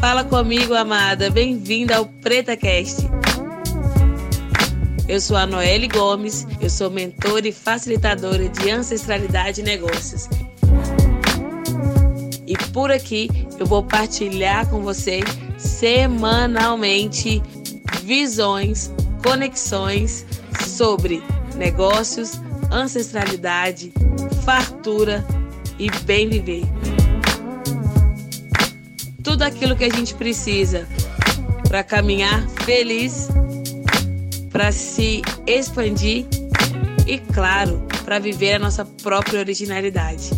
Fala comigo, amada. Bem-vinda ao PretaCast. Eu sou a Noelle Gomes, eu sou mentora e facilitadora de ancestralidade e negócios. E por aqui eu vou partilhar com você semanalmente visões, conexões sobre negócios, ancestralidade, fartura e bem viver. Tudo aquilo que a gente precisa para caminhar feliz, para se expandir e, claro, para viver a nossa própria originalidade.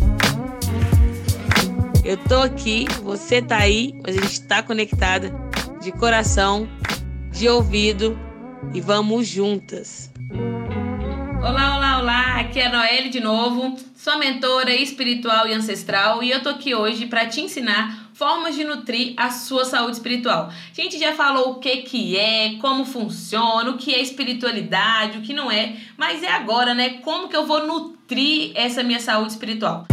Eu tô aqui, você tá aí, a gente tá conectada de coração, de ouvido e vamos juntas. Olá, olá, olá! Aqui é a Noelle de novo, sua mentora espiritual e ancestral, e eu tô aqui hoje para te ensinar formas de nutrir a sua saúde espiritual. A gente já falou o que que é, como funciona, o que é espiritualidade, o que não é, mas é agora, né? Como que eu vou nutrir essa minha saúde espiritual?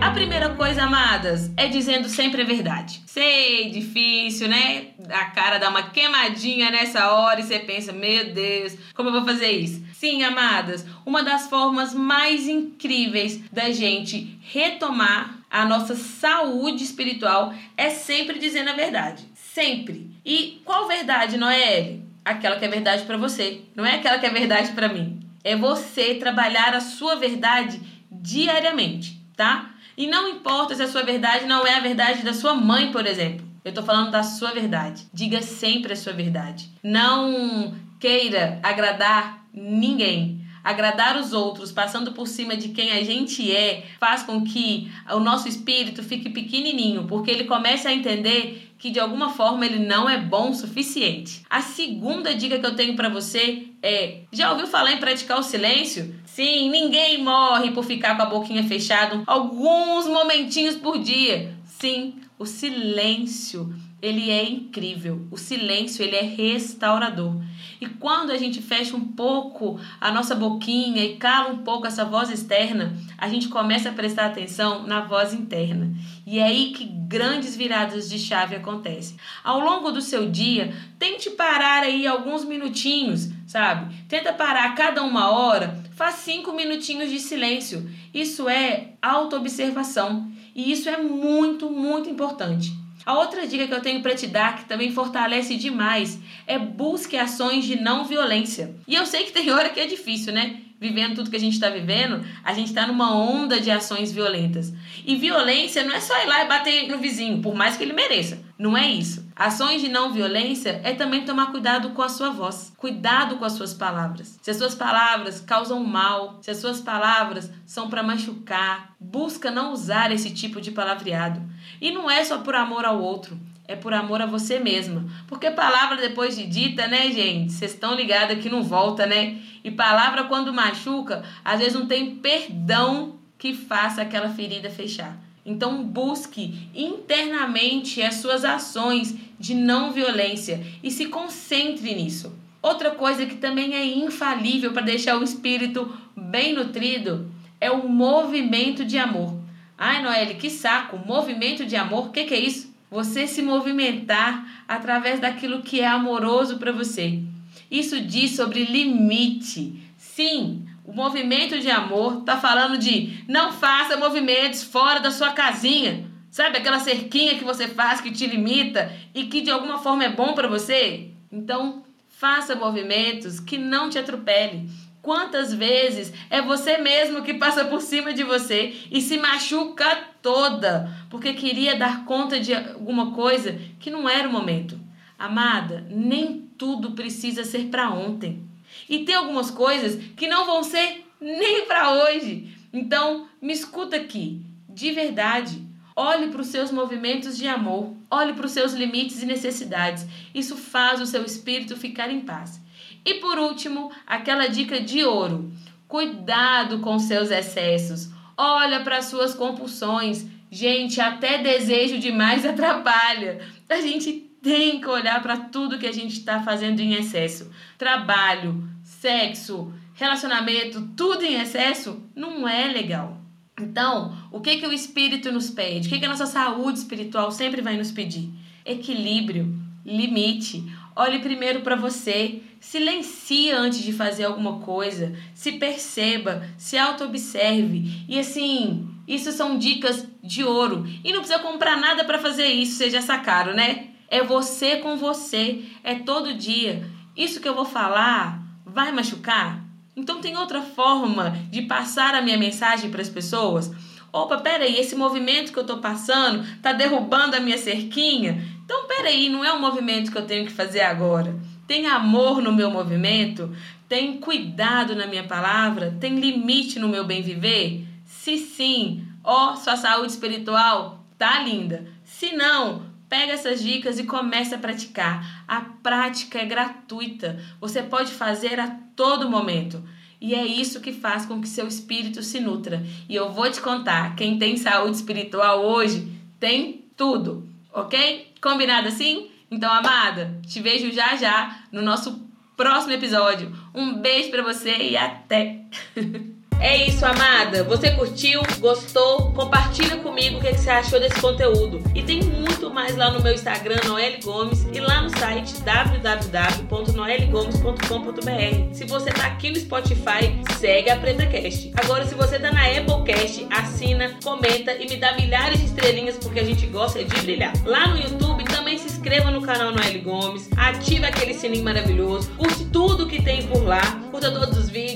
A primeira coisa, amadas, é dizendo sempre a verdade. Sei, difícil, né? A cara dá uma queimadinha nessa hora e você pensa, meu Deus, como eu vou fazer isso? Sim, amadas, uma das formas mais incríveis da gente retomar a nossa saúde espiritual é sempre dizendo a verdade. Sempre. E qual verdade, Noelle? Aquela que é verdade para você, não é aquela que é verdade para mim. É você trabalhar a sua verdade diariamente, tá? E não importa se a sua verdade não é a verdade da sua mãe, por exemplo. Eu tô falando da sua verdade. Diga sempre a sua verdade. Não queira agradar ninguém. Agradar os outros, passando por cima de quem a gente é, faz com que o nosso espírito fique pequenininho, porque ele comece a entender que de alguma forma ele não é bom o suficiente. A segunda dica que eu tenho para você é: já ouviu falar em praticar o silêncio? Sim, ninguém morre por ficar com a boquinha fechada alguns momentinhos por dia. Sim, o silêncio, ele é incrível. O silêncio, ele é restaurador. E quando a gente fecha um pouco a nossa boquinha e cala um pouco essa voz externa, a gente começa a prestar atenção na voz interna. E é aí que grandes viradas de chave acontecem. Ao longo do seu dia, tente parar aí alguns minutinhos, sabe? Tenta parar a cada uma hora, faz cinco minutinhos de silêncio. Isso é autoobservação. E isso é muito, muito importante. A outra dica que eu tenho para te dar, que também fortalece demais, é busque ações de não violência. E eu sei que tem hora que é difícil, né? Vivendo tudo que a gente está vivendo, a gente está numa onda de ações violentas. E violência não é só ir lá e bater no vizinho, por mais que ele mereça. Não é isso. Ações de não violência é também tomar cuidado com a sua voz, cuidado com as suas palavras. Se as suas palavras causam mal, se as suas palavras são para machucar, busca não usar esse tipo de palavreado. E não é só por amor ao outro, é por amor a você mesma. Porque palavra depois de dita, né, gente? Vocês estão ligados que não volta, né? E palavra quando machuca, às vezes não tem perdão que faça aquela ferida fechar. Então busque internamente as suas ações de não violência e se concentre nisso. Outra coisa que também é infalível para deixar o espírito bem nutrido é o movimento de amor. Ai, Noelle, que saco! Movimento de amor, o que, que é isso? Você se movimentar através daquilo que é amoroso para você. Isso diz sobre limite. Sim, o movimento de amor está falando de não faça movimentos fora da sua casinha. Sabe aquela cerquinha que você faz que te limita e que de alguma forma é bom para você? Então, faça movimentos que não te atropele. Quantas vezes é você mesmo que passa por cima de você e se machuca toda porque queria dar conta de alguma coisa que não era o momento? Amada, nem tudo precisa ser para ontem. E tem algumas coisas que não vão ser nem para hoje. Então, me escuta aqui, de verdade. Olhe para os seus movimentos de amor, olhe para os seus limites e necessidades. Isso faz o seu espírito ficar em paz. E por último, aquela dica de ouro: cuidado com seus excessos. Olha para suas compulsões. Gente, até desejo demais atrapalha. A gente tem que olhar para tudo que a gente está fazendo em excesso: trabalho, sexo, relacionamento, tudo em excesso, não é legal. Então, o que que o espírito nos pede? O que que a nossa saúde espiritual sempre vai nos pedir? Equilíbrio, limite. Olhe primeiro para você, silencie antes de fazer alguma coisa, se perceba, se auto-observe. E assim, isso são dicas de ouro. E não precisa comprar nada para fazer isso, já sacaram, né? É você com você, é todo dia. Isso que eu vou falar vai machucar? Então tem outra forma de passar a minha mensagem para as pessoas? Opa, peraí, esse movimento que eu estou passando está derrubando a minha cerquinha? Então peraí, não é um movimento que eu tenho que fazer agora. Tem amor no meu movimento? Tem cuidado na minha palavra? Tem limite no meu bem viver? Se sim, ó, sua saúde espiritual tá linda. Se não, Pega essas dicas e comece a praticar. A prática é gratuita. Você pode fazer a todo momento. E é isso que faz com que seu espírito se nutra. E eu vou te contar, quem tem saúde espiritual hoje tem tudo, ok? Combinado assim? Então, amada, te vejo já já no nosso próximo episódio. Um beijo para você e até! É isso, amada. Você curtiu? Gostou? Compartilha comigo o que, você achou desse conteúdo. E tem muito mais lá no meu Instagram, Noelle Gomes, e lá no site www.noellegomes.com.br. Se você tá aqui no Spotify, segue a PretaCast. Agora, se você tá na Applecast, assina, comenta e me dá milhares de estrelinhas porque a gente gosta de brilhar. Lá no YouTube, também se inscreva no canal Noelle Gomes, ative aquele sininho maravilhoso, curte tudo que tem por lá, curta todos os vídeos,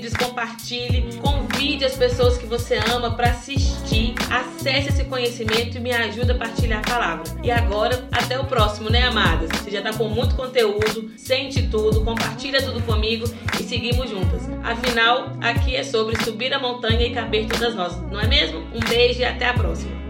compartilhe, convide as pessoas que você ama para assistir, acesse esse conhecimento e me ajude a partilhar a palavra. E agora, até o próximo, né, amadas? Você já tá com muito conteúdo, sente tudo, compartilha tudo comigo e seguimos juntas. Afinal, aqui é sobre subir a montanha e caber todas nós, não é mesmo? Um beijo e até a próxima.